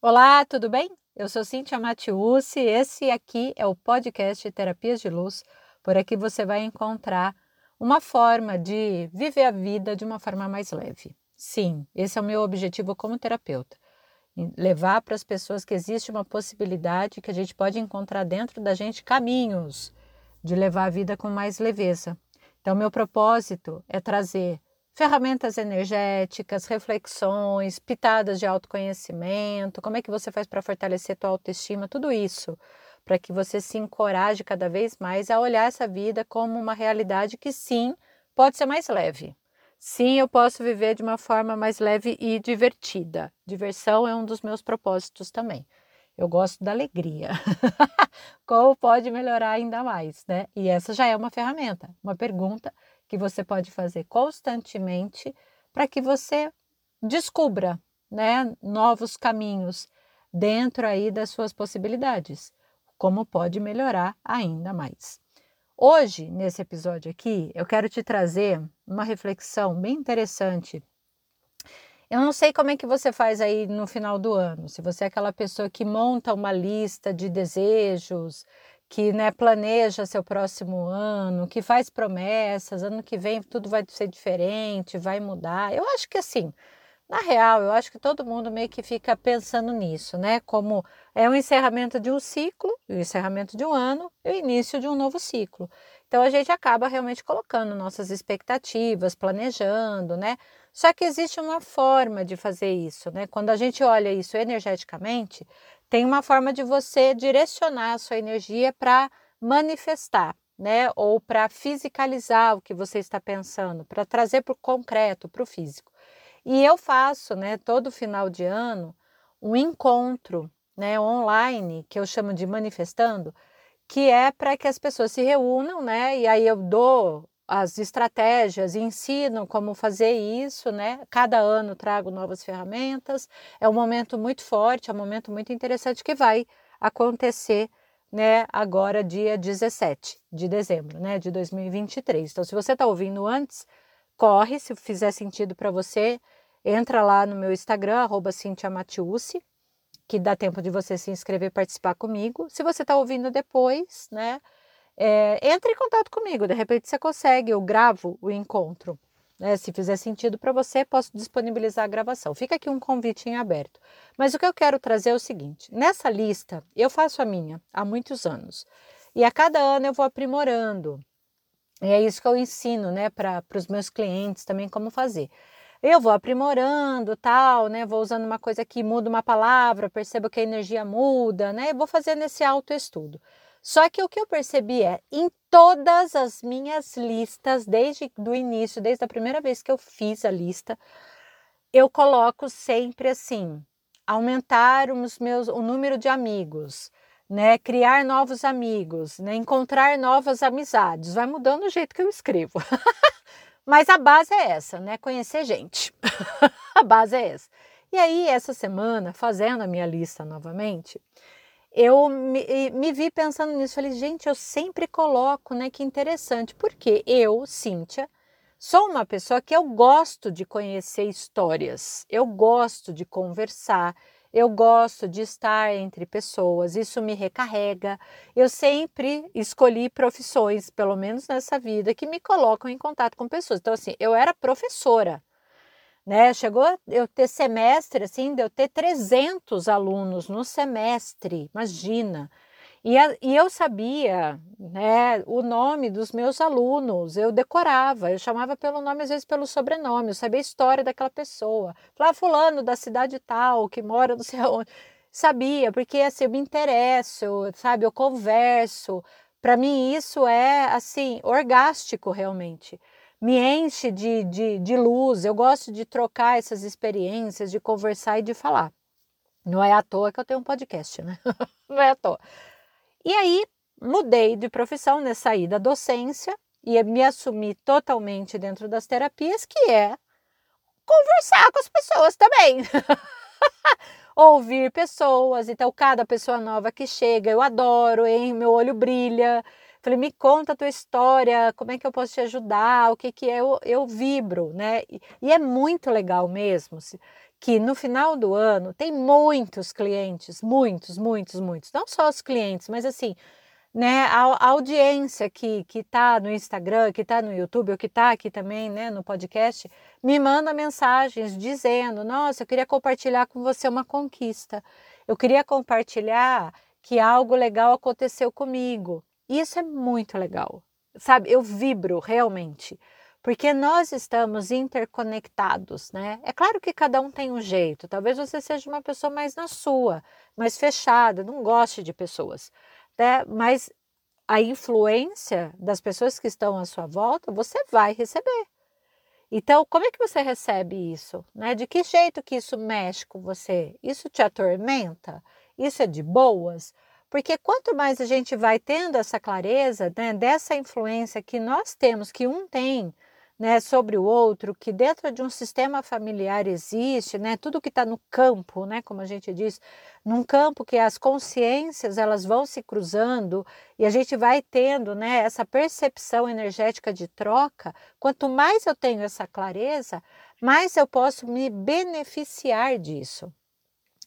Olá, tudo bem? Eu sou Cintia Matiusi, esse aqui é o podcast Terapias de Luz. Por aqui você vai encontrar uma forma de viver a vida de uma forma mais leve. Sim, esse é o meu objetivo como terapeuta. Levar para as pessoas que existe uma possibilidade que a gente pode encontrar dentro da gente caminhos de levar a vida com mais leveza. Então, meu propósito é trazer ferramentas energéticas, reflexões, pitadas de autoconhecimento, como é que você faz para fortalecer tua autoestima, tudo isso, para que você se encoraje cada vez mais a olhar essa vida como uma realidade que sim, pode ser mais leve. Sim, eu posso viver de uma forma mais leve e divertida. Diversão é um dos meus propósitos também. Eu gosto da alegria. Como pode melhorar ainda mais, né? E essa já é uma ferramenta, uma pergunta que você pode fazer constantemente para que você descubra né, novos caminhos dentro aí das suas possibilidades, como pode melhorar ainda mais. Hoje, nesse episódio aqui, eu quero te trazer uma reflexão bem interessante. Eu não sei como é que você faz aí no final do ano, se você é aquela pessoa que monta uma lista de desejos, que né, planeja seu próximo ano, que faz promessas, ano que vem tudo vai ser diferente, vai mudar. Eu acho que assim, na real, eu acho que todo mundo meio que fica pensando nisso, né? Como é o encerramento de um ciclo, o encerramento de um ano e o início de um novo ciclo. Então a gente acaba realmente colocando nossas expectativas, planejando, né? Só que existe uma forma de fazer isso, né? Quando a gente olha isso energeticamente, tem uma forma de você direcionar a sua energia para manifestar, né? Ou para fisicalizar o que você está pensando, para trazer para o concreto, para o físico. E eu faço, né, todo final de ano, um encontro, né, online, que eu chamo de manifestando, que é para que as pessoas se reúnam, né? E aí eu dou as estratégias, ensino como fazer isso, né? Cada ano trago novas ferramentas. É um momento muito forte, é um momento muito interessante que vai acontecer, né? Agora, dia 17 de dezembro, né? De 2023. Então, se você está ouvindo antes, corre, se fizer sentido para você, entra lá no meu Instagram, arroba que dá tempo de você se inscrever e participar comigo. Se você está ouvindo depois, né? É, entre em contato comigo, de repente você consegue, eu gravo o encontro. Né? Se fizer sentido para você, posso disponibilizar a gravação. Fica aqui um convite em aberto. Mas o que eu quero trazer é o seguinte: nessa lista, eu faço a minha há muitos anos. E a cada ano eu vou aprimorando. E é isso que eu ensino né, para os meus clientes também como fazer. Eu vou aprimorando, tal, né? Vou usando uma coisa que muda uma palavra, percebo que a energia muda, né? Eu vou fazendo esse autoestudo. Só que o que eu percebi é, em todas as minhas listas, desde o início, desde a primeira vez que eu fiz a lista, eu coloco sempre assim: aumentar os meus, o número de amigos, né? Criar novos amigos, né? encontrar novas amizades. Vai mudando o jeito que eu escrevo. Mas a base é essa, né? Conhecer gente. a base é essa. E aí, essa semana, fazendo a minha lista novamente, eu me, me, vi pensando nisso. Falei, gente, eu sempre coloco, né? Que interessante, porque eu, Cíntia, sou uma pessoa que eu gosto de conhecer histórias, eu gosto de conversar, eu gosto de estar entre pessoas, isso me recarrega. Eu sempre escolhi profissões, pelo menos nessa vida, que me colocam em contato com pessoas. Então, assim, eu era professora né? Chegou eu ter semestre, assim, de eu ter 300 alunos no semestre, imagina. E, a, e eu sabia né, o nome dos meus alunos, eu decorava, eu chamava pelo nome, às vezes pelo sobrenome, eu sabia a história daquela pessoa. Falava, fulano da cidade tal, que mora não sei onde. Sabia, porque assim, eu me interesso, sabe, eu converso. Para mim isso é, assim, orgástico realmente me enche de, de, de luz. Eu gosto de trocar essas experiências, de conversar e de falar. Não é à toa que eu tenho um podcast, né? Não é à toa. E aí mudei de profissão, né? Saí da docência e me assumi totalmente dentro das terapias, que é conversar com as pessoas também. Ouvir pessoas, então cada pessoa nova que chega, eu adoro, hein? Meu olho brilha, Falei, me conta a tua história, como é que eu posso te ajudar, o que que é, eu, eu vibro, né? E, e é muito legal mesmo que no final do ano tem muitos clientes, muitos, muitos, muitos, não só os clientes, mas assim, né, a, a audiência que que está no Instagram, que está no YouTube, ou que está aqui também, né, no podcast, me manda mensagens dizendo: Nossa, eu queria compartilhar com você uma conquista. Eu queria compartilhar que algo legal aconteceu comigo. Isso é muito legal, sabe? Eu vibro realmente, porque nós estamos interconectados, né? É claro que cada um tem um jeito. Talvez você seja uma pessoa mais na sua, mais fechada, não goste de pessoas né? Mas a influência das pessoas que estão à sua volta, você vai receber. Então, como é que você recebe isso? Né? De que jeito que isso mexe com você? Isso te atormenta? Isso é de boas? Porque quanto mais a gente vai tendo essa clareza né, dessa influência que nós temos, que um tem né, sobre o outro, que dentro de um sistema familiar existe, né, tudo que está no campo, né, como a gente diz, num campo que as consciências elas vão se cruzando e a gente vai tendo né, essa percepção energética de troca. Quanto mais eu tenho essa clareza, mais eu posso me beneficiar disso,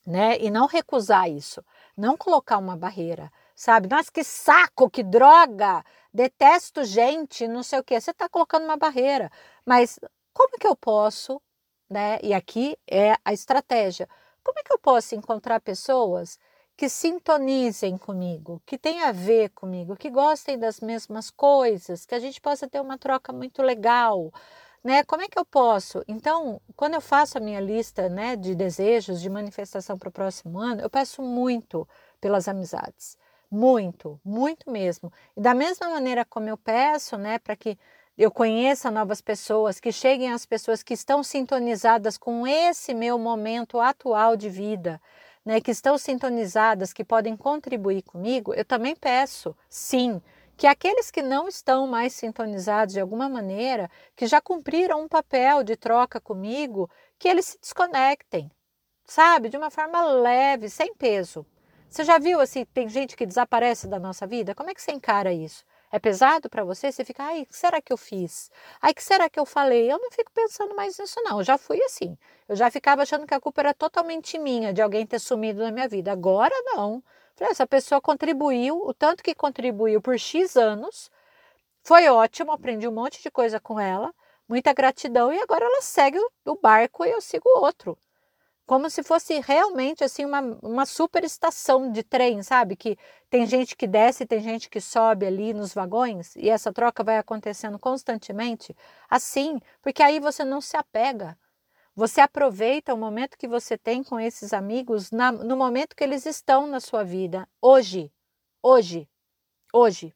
né, e não recusar isso, não colocar uma barreira sabe? Nossa, que saco, que droga, detesto gente, não sei o que. Você está colocando uma barreira, mas como que eu posso, né? E aqui é a estratégia. Como é que eu posso encontrar pessoas que sintonizem comigo, que tenham a ver comigo, que gostem das mesmas coisas, que a gente possa ter uma troca muito legal, né? Como é que eu posso? Então, quando eu faço a minha lista, né, de desejos, de manifestação para o próximo ano, eu peço muito pelas amizades. Muito, muito mesmo. E da mesma maneira como eu peço, né, para que eu conheça novas pessoas, que cheguem as pessoas que estão sintonizadas com esse meu momento atual de vida, né, que estão sintonizadas, que podem contribuir comigo, eu também peço, sim, que aqueles que não estão mais sintonizados de alguma maneira, que já cumpriram um papel de troca comigo, que eles se desconectem, sabe, de uma forma leve, sem peso. Você já viu assim, tem gente que desaparece da nossa vida? Como é que você encara isso? É pesado para você? Você fica, ai, que será que eu fiz? Ai, que será que eu falei? Eu não fico pensando mais nisso, não. Eu já fui assim. Eu já ficava achando que a culpa era totalmente minha de alguém ter sumido na minha vida. Agora não. Essa pessoa contribuiu, o tanto que contribuiu por X anos. Foi ótimo, aprendi um monte de coisa com ela. Muita gratidão. E agora ela segue o barco e eu sigo outro como se fosse realmente assim uma, uma super estação de trem, sabe? Que tem gente que desce, tem gente que sobe ali nos vagões e essa troca vai acontecendo constantemente. Assim, porque aí você não se apega. Você aproveita o momento que você tem com esses amigos na, no momento que eles estão na sua vida, hoje, hoje, hoje,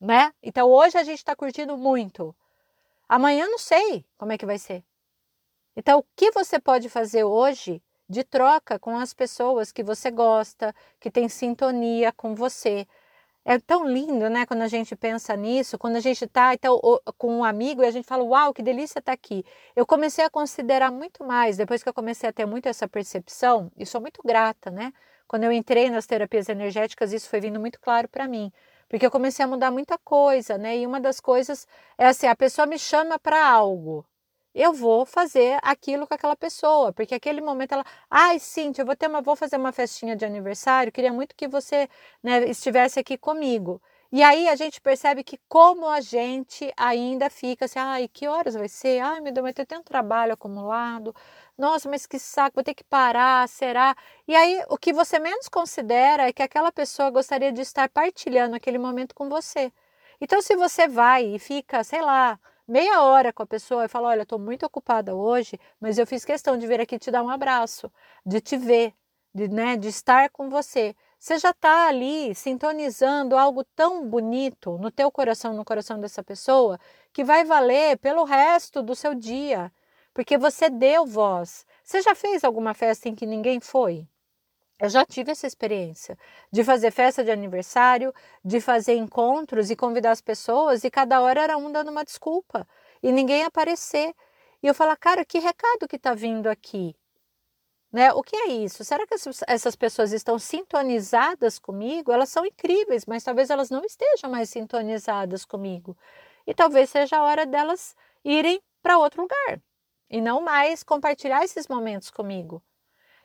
né? Então hoje a gente está curtindo muito. Amanhã não sei como é que vai ser. Então, o que você pode fazer hoje de troca com as pessoas que você gosta, que tem sintonia com você? É tão lindo, né, quando a gente pensa nisso, quando a gente está então, com um amigo e a gente fala, uau, que delícia estar tá aqui. Eu comecei a considerar muito mais, depois que eu comecei a ter muito essa percepção, e sou muito grata, né? Quando eu entrei nas terapias energéticas, isso foi vindo muito claro para mim porque eu comecei a mudar muita coisa, né? E uma das coisas é assim, a pessoa me chama para algo, eu vou fazer aquilo com aquela pessoa, porque aquele momento ela, ai, Cintia, eu vou ter uma, vou fazer uma festinha de aniversário, queria muito que você né, estivesse aqui comigo. E aí a gente percebe que como a gente ainda fica assim, ai, que horas vai ser? Ai, meu Deus, vai ter tanto trabalho acumulado. Nossa, mas que saco, vou ter que parar, será? E aí o que você menos considera é que aquela pessoa gostaria de estar partilhando aquele momento com você. Então, se você vai e fica, sei lá, meia hora com a pessoa e fala: Olha, estou muito ocupada hoje, mas eu fiz questão de vir aqui te dar um abraço, de te ver, de, né, de estar com você. Você já está ali sintonizando algo tão bonito no teu coração, no coração dessa pessoa, que vai valer pelo resto do seu dia, porque você deu voz. Você já fez alguma festa em que ninguém foi? Eu já tive essa experiência de fazer festa de aniversário, de fazer encontros e convidar as pessoas, e cada hora era um dando uma desculpa e ninguém aparecer. E eu falo, cara, que recado que está vindo aqui? Né? O que é isso? Será que essas pessoas estão sintonizadas comigo? Elas são incríveis, mas talvez elas não estejam mais sintonizadas comigo. E talvez seja a hora delas irem para outro lugar. e não mais compartilhar esses momentos comigo.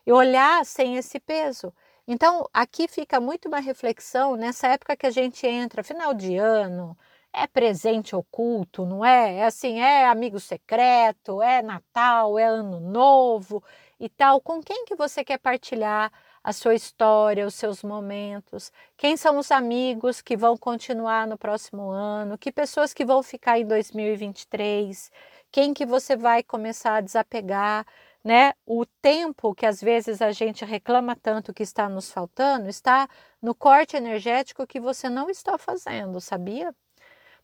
E olhar sem esse peso. Então, aqui fica muito uma reflexão nessa época que a gente entra, final de ano, é presente oculto, não é? É assim, é amigo secreto, é Natal, é Ano Novo e tal. Com quem que você quer partilhar a sua história, os seus momentos? Quem são os amigos que vão continuar no próximo ano? Que pessoas que vão ficar em 2023? Quem que você vai começar a desapegar? Né? O tempo que às vezes a gente reclama tanto que está nos faltando está no corte energético que você não está fazendo, sabia?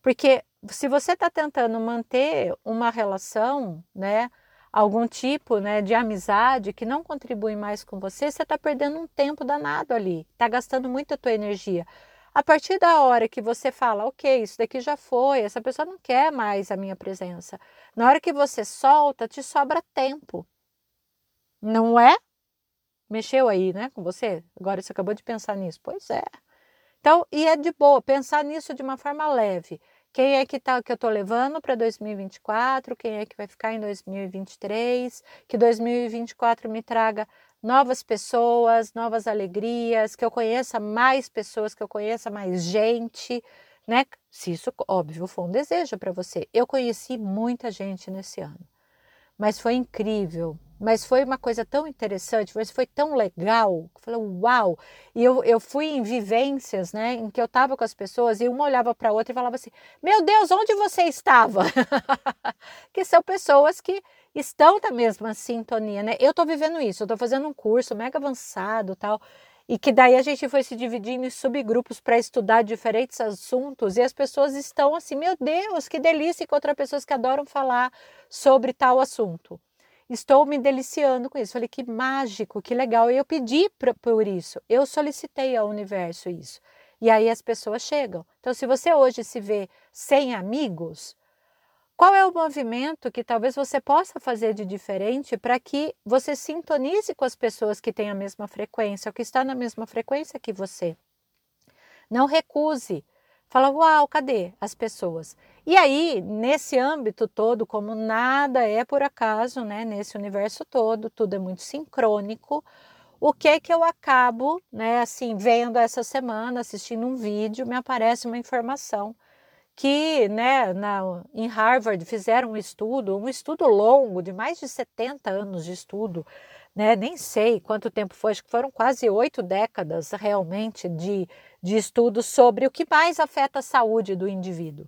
Porque se você está tentando manter uma relação, né, algum tipo né, de amizade que não contribui mais com você, você está perdendo um tempo danado ali, está gastando muito a tua energia. A partir da hora que você fala, ok, isso daqui já foi, essa pessoa não quer mais a minha presença. Na hora que você solta, te sobra tempo. Não é? Mexeu aí, né, com você? Agora você acabou de pensar nisso. Pois é. Então, e é de boa pensar nisso de uma forma leve. Quem é que, tá, que eu estou levando para 2024? Quem é que vai ficar em 2023? Que 2024 me traga novas pessoas, novas alegrias, que eu conheça mais pessoas, que eu conheça mais gente, né? Se isso, óbvio, for um desejo para você. Eu conheci muita gente nesse ano, mas foi incrível mas foi uma coisa tão interessante, mas foi tão legal. Eu falei, uau! E eu, eu fui em vivências, né, em que eu estava com as pessoas e uma olhava para a outra e falava assim: Meu Deus, onde você estava? que são pessoas que estão da mesma sintonia, né? Eu estou vivendo isso, eu estou fazendo um curso mega avançado tal. E que daí a gente foi se dividindo em subgrupos para estudar diferentes assuntos e as pessoas estão assim, meu Deus, que delícia encontrar pessoas que adoram falar sobre tal assunto estou me deliciando com isso. Falei, que mágico, que legal. E eu pedi pra, por isso, eu solicitei ao universo isso. E aí as pessoas chegam. Então, se você hoje se vê sem amigos, qual é o movimento que talvez você possa fazer de diferente para que você sintonize com as pessoas que têm a mesma frequência, ou que está na mesma frequência que você? Não recuse Fala, uau, cadê as pessoas? E aí, nesse âmbito todo, como nada é por acaso, né? Nesse universo todo, tudo é muito sincrônico. O que é que eu acabo, né? Assim, vendo essa semana, assistindo um vídeo, me aparece uma informação que, né, na, em Harvard fizeram um estudo, um estudo longo, de mais de 70 anos de estudo, né? Nem sei quanto tempo foi, acho que foram quase oito décadas realmente de, de estudos sobre o que mais afeta a saúde do indivíduo.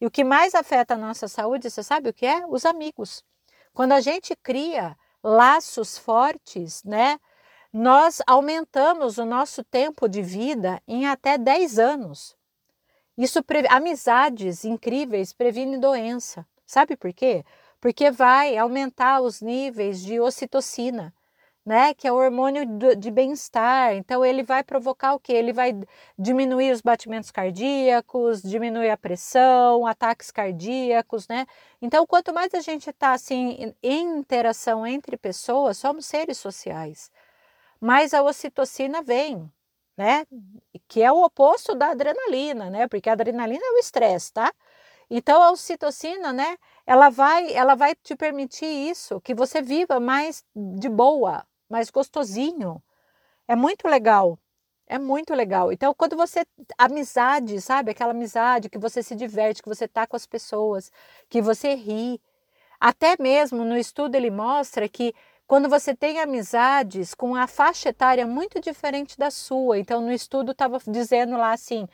E o que mais afeta a nossa saúde, você sabe o que é? Os amigos. Quando a gente cria laços fortes, né? Nós aumentamos o nosso tempo de vida em até 10 anos. Isso amizades incríveis previne doença. Sabe por quê? Porque vai aumentar os níveis de ocitocina, né, que é o hormônio de bem-estar. Então ele vai provocar o que? Ele vai diminuir os batimentos cardíacos, diminuir a pressão, ataques cardíacos, né? Então quanto mais a gente está assim em interação entre pessoas, somos seres sociais, mais a ocitocina vem, né? Que é o oposto da adrenalina, né? Porque a adrenalina é o estresse, tá? Então a ocitocina, né? Ela vai, ela vai te permitir isso, que você viva mais de boa, mais gostosinho. É muito legal. É muito legal. Então, quando você. Amizade, sabe? Aquela amizade que você se diverte, que você tá com as pessoas, que você ri. Até mesmo no estudo ele mostra que quando você tem amizades com a faixa etária muito diferente da sua. Então, no estudo estava dizendo lá assim: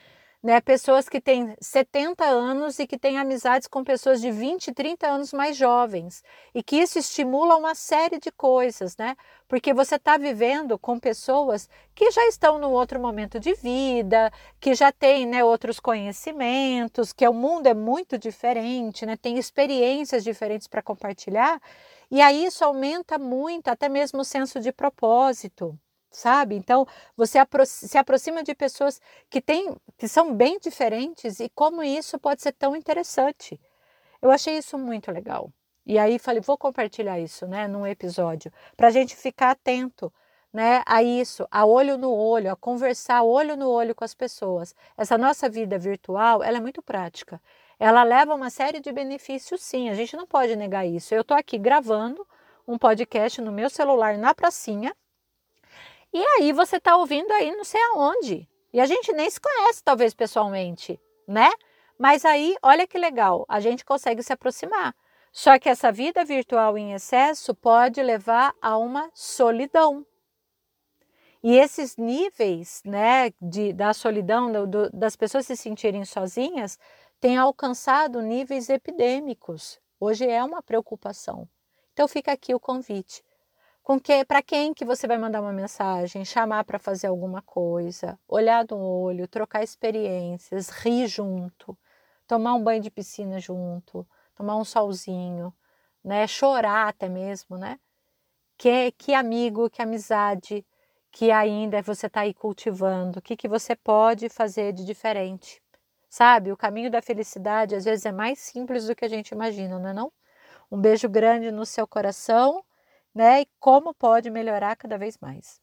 né? Pessoas que têm 70 anos e que têm amizades com pessoas de 20, 30 anos mais jovens. E que isso estimula uma série de coisas, né? Porque você está vivendo com pessoas que já estão no outro momento de vida, que já têm né, outros conhecimentos, que o mundo é muito diferente, né? Tem experiências diferentes para compartilhar. E aí isso aumenta muito, até mesmo o senso de propósito sabe? Então, você apro se aproxima de pessoas que têm, que são bem diferentes e como isso pode ser tão interessante. Eu achei isso muito legal. E aí falei, vou compartilhar isso, né, num episódio, para a gente ficar atento, né, a isso, a olho no olho, a conversar olho no olho com as pessoas. Essa nossa vida virtual, ela é muito prática. ela leva uma série de benefícios, sim, a gente não pode negar isso. Eu estou aqui gravando um podcast no meu celular na pracinha, e aí você está ouvindo aí não sei aonde. E a gente nem se conhece, talvez, pessoalmente, né? Mas aí, olha que legal, a gente consegue se aproximar. Só que essa vida virtual em excesso pode levar a uma solidão. E esses níveis né, de, da solidão, do, das pessoas se sentirem sozinhas, têm alcançado níveis epidêmicos. Hoje é uma preocupação. Então fica aqui o convite. Com que, para quem que você vai mandar uma mensagem, chamar para fazer alguma coisa, olhar no olho, trocar experiências, rir junto, tomar um banho de piscina junto, tomar um solzinho, né? Chorar até mesmo, né? Que, que amigo, que amizade que ainda você está aí cultivando, o que, que você pode fazer de diferente. Sabe, o caminho da felicidade às vezes é mais simples do que a gente imagina, não é não? Um beijo grande no seu coração, né? E como pode melhorar cada vez mais.